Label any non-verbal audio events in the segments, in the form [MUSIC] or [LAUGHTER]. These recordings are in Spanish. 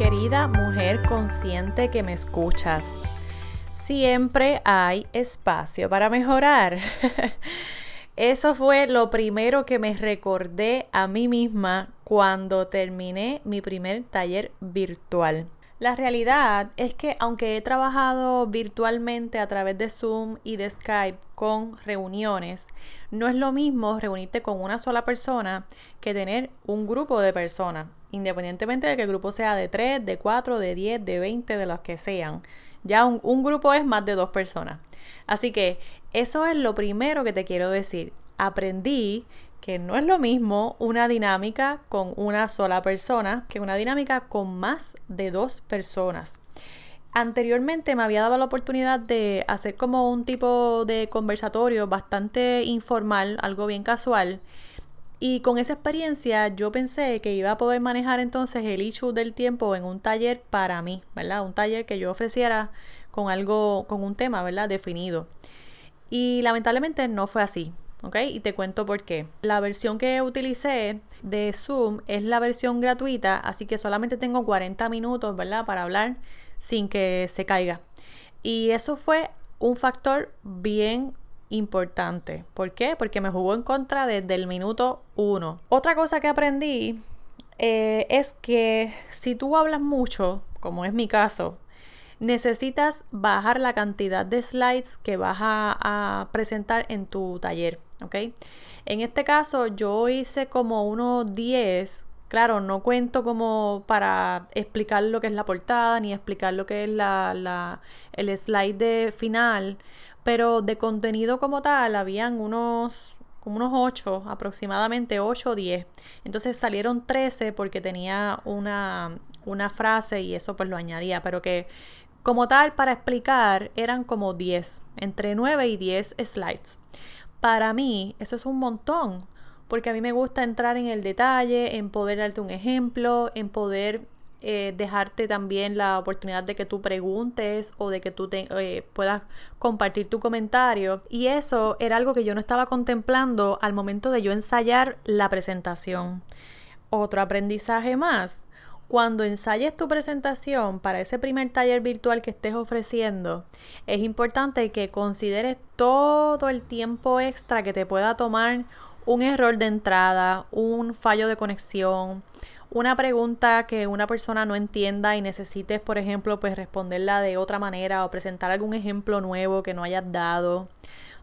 Querida mujer consciente que me escuchas, siempre hay espacio para mejorar. [LAUGHS] Eso fue lo primero que me recordé a mí misma cuando terminé mi primer taller virtual. La realidad es que aunque he trabajado virtualmente a través de Zoom y de Skype con reuniones, no es lo mismo reunirte con una sola persona que tener un grupo de personas independientemente de que el grupo sea de 3, de 4, de 10, de 20, de los que sean. Ya un, grupo es más de dos personas. Así que eso es lo primero que te quiero decir. Aprendí que no es lo mismo una dinámica con una sola persona que una dinámica con más de dos personas. Anteriormente me había dado la oportunidad de hacer como un tipo de conversatorio bastante informal, algo bien casual, y con esa experiencia yo pensé que iba a poder manejar entonces el issue del tiempo en un taller para mí, ¿verdad? Un taller que yo ofreciera con algo, con un tema, ¿verdad? Definido. Y lamentablemente no fue así. ¿ok? Y te cuento por qué. La versión que utilicé de Zoom es la versión gratuita, así que solamente tengo 40 minutos, ¿verdad? Para hablar sin que se caiga. Y eso fue un factor bien importante. ¿Por qué? Porque me jugó en contra desde el minuto uno. Otra cosa que aprendí eh, es que si tú hablas mucho, como es mi caso, necesitas bajar la cantidad de slides que vas a, presentar en tu taller. ¿ok? En este caso yo hice como unos 10 Claro, no cuento como para explicar lo que es la portada ni explicar lo que es la, el slide de final, pero de contenido como tal habían unos como unos 8, aproximadamente 8 o 10. Entonces salieron 13 porque tenía una, una frase y eso pues lo añadía, pero que como tal para explicar eran como 10, entre 9 y 10 slides. Para mí eso es un montón, porque a mí me gusta entrar en el detalle, en poder darte un ejemplo, en poder eh, dejarte también la oportunidad de que tú preguntes o de que tú te, eh, puedas compartir tu comentario. Y eso era algo que yo no estaba contemplando al momento de yo ensayar la presentación. Otro aprendizaje más. Cuando ensayes tu presentación para ese primer taller virtual que estés ofreciendo, es importante que consideres todo el tiempo extra que te pueda tomar un error de entrada, un fallo de conexión, una pregunta que una persona no entienda y necesites, por ejemplo, pues responderla de otra manera o presentar algún ejemplo nuevo que no hayas dado.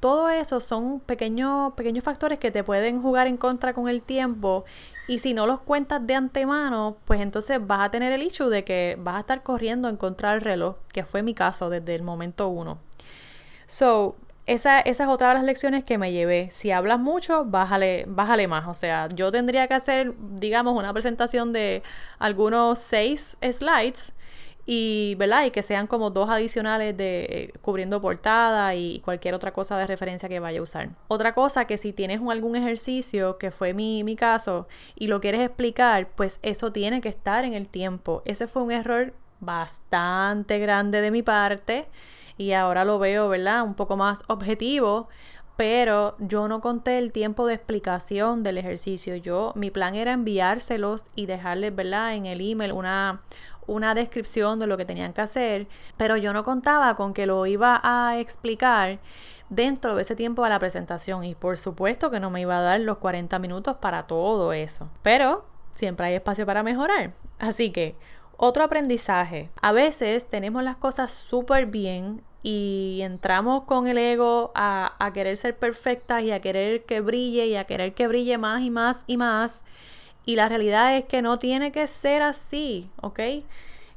Todo eso son pequeños, pequeños factores que te pueden jugar en contra con el tiempo y si no los cuentas de antemano, pues entonces vas a tener el issue de que vas a estar corriendo en contra del reloj, que fue mi caso desde el momento uno. So, esa, es otra de las lecciones que me llevé. Si hablas mucho, bájale, bájale más. O sea, yo tendría que hacer, digamos, una presentación de algunos seis slides y, ¿verdad? Y que sean como dos adicionales de eh, cubriendo portada y cualquier otra cosa de referencia que vaya a usar. Otra cosa que si tienes algún ejercicio, que fue mi, mi caso, y lo quieres explicar, pues eso tiene que estar en el tiempo. Ese fue un error bastante grande de mi parte y ahora lo veo, ¿verdad? Un poco más objetivo, pero yo no conté el tiempo de explicación del ejercicio. Yo, mi plan era enviárselos y dejarles, ¿verdad? En el email una, una descripción de lo que tenían que hacer, pero yo no contaba con que lo iba a explicar dentro de ese tiempo de la presentación y por supuesto que no me iba a dar los 40 minutos para todo eso, pero siempre hay espacio para mejorar. Así que otro aprendizaje. A veces tenemos las cosas súper bien y entramos con el ego a, a, querer ser perfectas y a querer que brille y a querer que brille más y más y más. Y la realidad es que no tiene que ser así, ¿ok?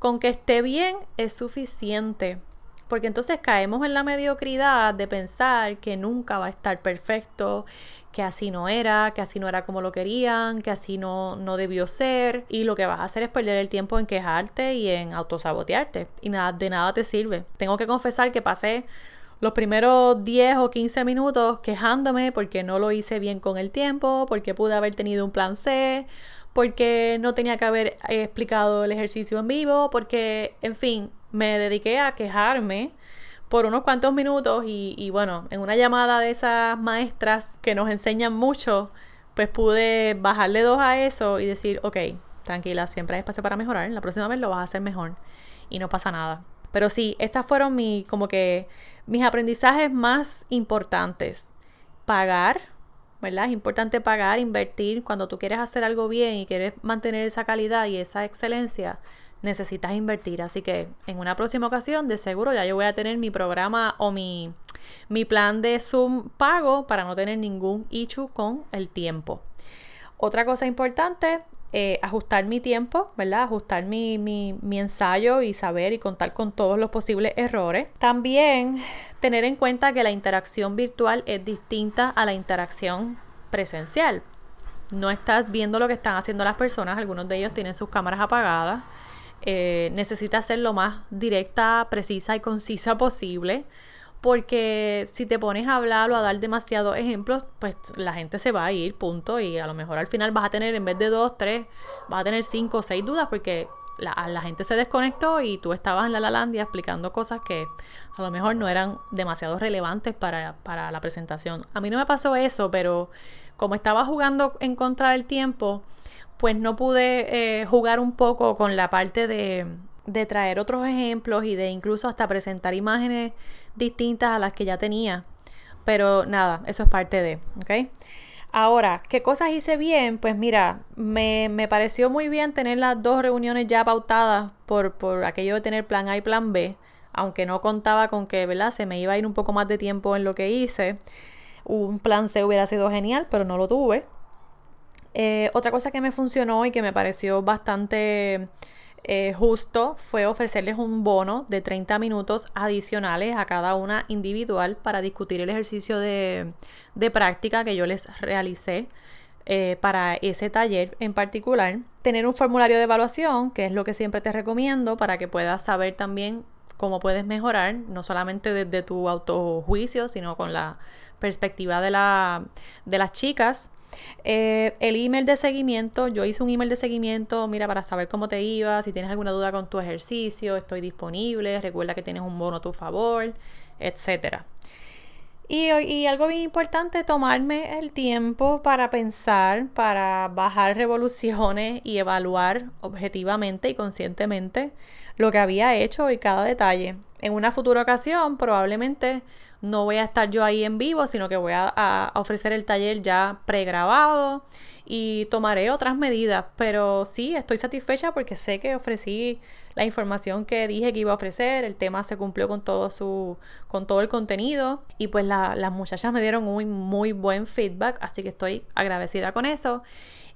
Con que esté bien es suficiente. Porque entonces caemos en la mediocridad de pensar que nunca va a estar perfecto, que así no era, que así no era como lo querían, que así no, no debió ser. Y lo que vas a hacer es perder el tiempo en quejarte y en autosabotearte. Y nada, de nada te sirve. Tengo que confesar que pasé los primeros 10 o 15 minutos quejándome porque no lo hice bien con el tiempo, porque pude haber tenido un plan C, porque no tenía que haber explicado el ejercicio en vivo, porque, en fin, me dediqué a quejarme por unos cuantos minutos y, bueno, en una llamada de esas maestras que nos enseñan mucho, pues pude bajarle dos a eso y decir, ok, tranquila, siempre hay espacio para mejorar, la próxima vez lo vas a hacer mejor y no pasa nada. Pero sí, estas fueron mi, como que mis aprendizajes más importantes. Pagar, ¿verdad? Es importante pagar, invertir. Cuando tú quieres hacer algo bien y quieres mantener esa calidad y esa excelencia, necesitas invertir. Así que en una próxima ocasión, de seguro ya yo voy a tener mi programa o mi, mi plan de Zoom pago para no tener ningún issue con el tiempo. Otra cosa importante, eh, ajustar mi tiempo, ¿verdad? Ajustar mi, mi, mi, ensayo y saber y contar con todos los posibles errores. También tener en cuenta que la interacción virtual es distinta a la interacción presencial. No estás viendo lo que están haciendo las personas, algunos de ellos tienen sus cámaras apagadas. Eh, necesitas ser lo más directa, precisa y concisa posible porque si te pones a hablar o a dar demasiados ejemplos, pues la gente se va a ir, punto, y a lo mejor al final vas a tener, en vez de dos, tres, vas a tener cinco o seis dudas porque la, la gente se desconectó y tú estabas en la Lalandia explicando cosas que a lo mejor no eran demasiado relevantes para, para la presentación. A mí no me pasó eso, pero como estaba jugando en contra del tiempo, pues no pude eh, jugar un poco con la parte de, de traer otros ejemplos y de incluso hasta presentar imágenes distintas a las que ya tenía. Pero nada, eso es parte de, ¿ok? Ahora, ¿qué cosas hice bien? Pues mira, me, me pareció muy bien tener las dos reuniones ya pautadas por, por aquello de tener plan A y plan B, aunque no contaba con que, ¿verdad? Se me iba a ir un poco más de tiempo en lo que hice. Un plan C hubiera sido genial, pero no lo tuve. Eh, otra cosa que me funcionó y que me pareció bastante eh, justo fue ofrecerles un bono de 30 minutos adicionales a cada una individual para discutir el ejercicio de, práctica que yo les realicé. Eh, para ese taller en particular, tener un formulario de evaluación, que es lo que siempre te recomiendo para que puedas saber también cómo puedes mejorar, no solamente desde tu autojuicio, sino con la perspectiva de, la, de las chicas. Eh, el email de seguimiento, yo hice un email de seguimiento, mira, para saber cómo te iba, si tienes alguna duda con tu ejercicio, estoy disponible, recuerda que tienes un bono a tu favor, etc. Y, y, algo bien importante, tomarme el tiempo para pensar, para bajar revoluciones y evaluar objetivamente y conscientemente lo que había hecho y cada detalle. En una futura ocasión, probablemente no voy a estar yo ahí en vivo, sino que voy a, ofrecer el taller ya pregrabado y tomaré otras medidas. Pero sí, estoy satisfecha porque sé que ofrecí la información que dije que iba a ofrecer, el tema se cumplió con todo su, con todo el contenido y pues las muchachas me dieron un muy buen feedback, así que estoy agradecida con eso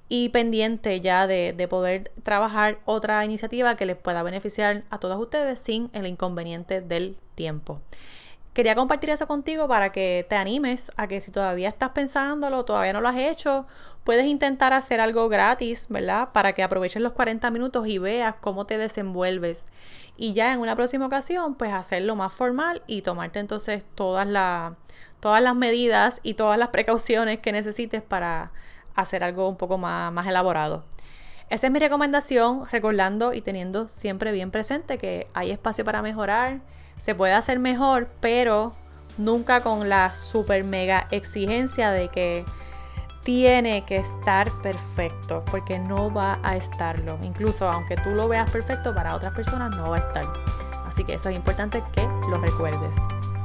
y pendiente ya de, de, poder trabajar otra iniciativa que les pueda beneficiar a todos ustedes sin el inconveniente del tiempo. Quería compartir eso contigo para que te animes a que si todavía estás pensándolo, todavía no lo has hecho, puedes intentar hacer algo gratis, ¿verdad? Para que aproveches los 40 minutos y veas cómo te desenvuelves. Y ya en una próxima ocasión, pues hacerlo más formal y tomarte entonces todas, todas las medidas y todas las precauciones que necesites para hacer algo un poco más, más elaborado. Esa es mi recomendación, recordando y teniendo siempre bien presente que hay espacio para mejorar se puede hacer mejor, pero nunca con la super mega exigencia de que tiene que estar perfecto, porque no va a estarlo. Incluso aunque tú lo veas perfecto, para otras personas no va a estar. Así que eso es importante que lo recuerdes.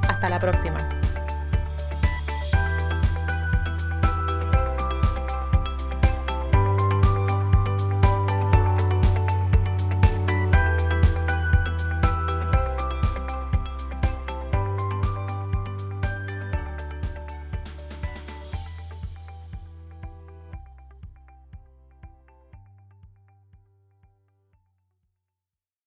Hasta la próxima.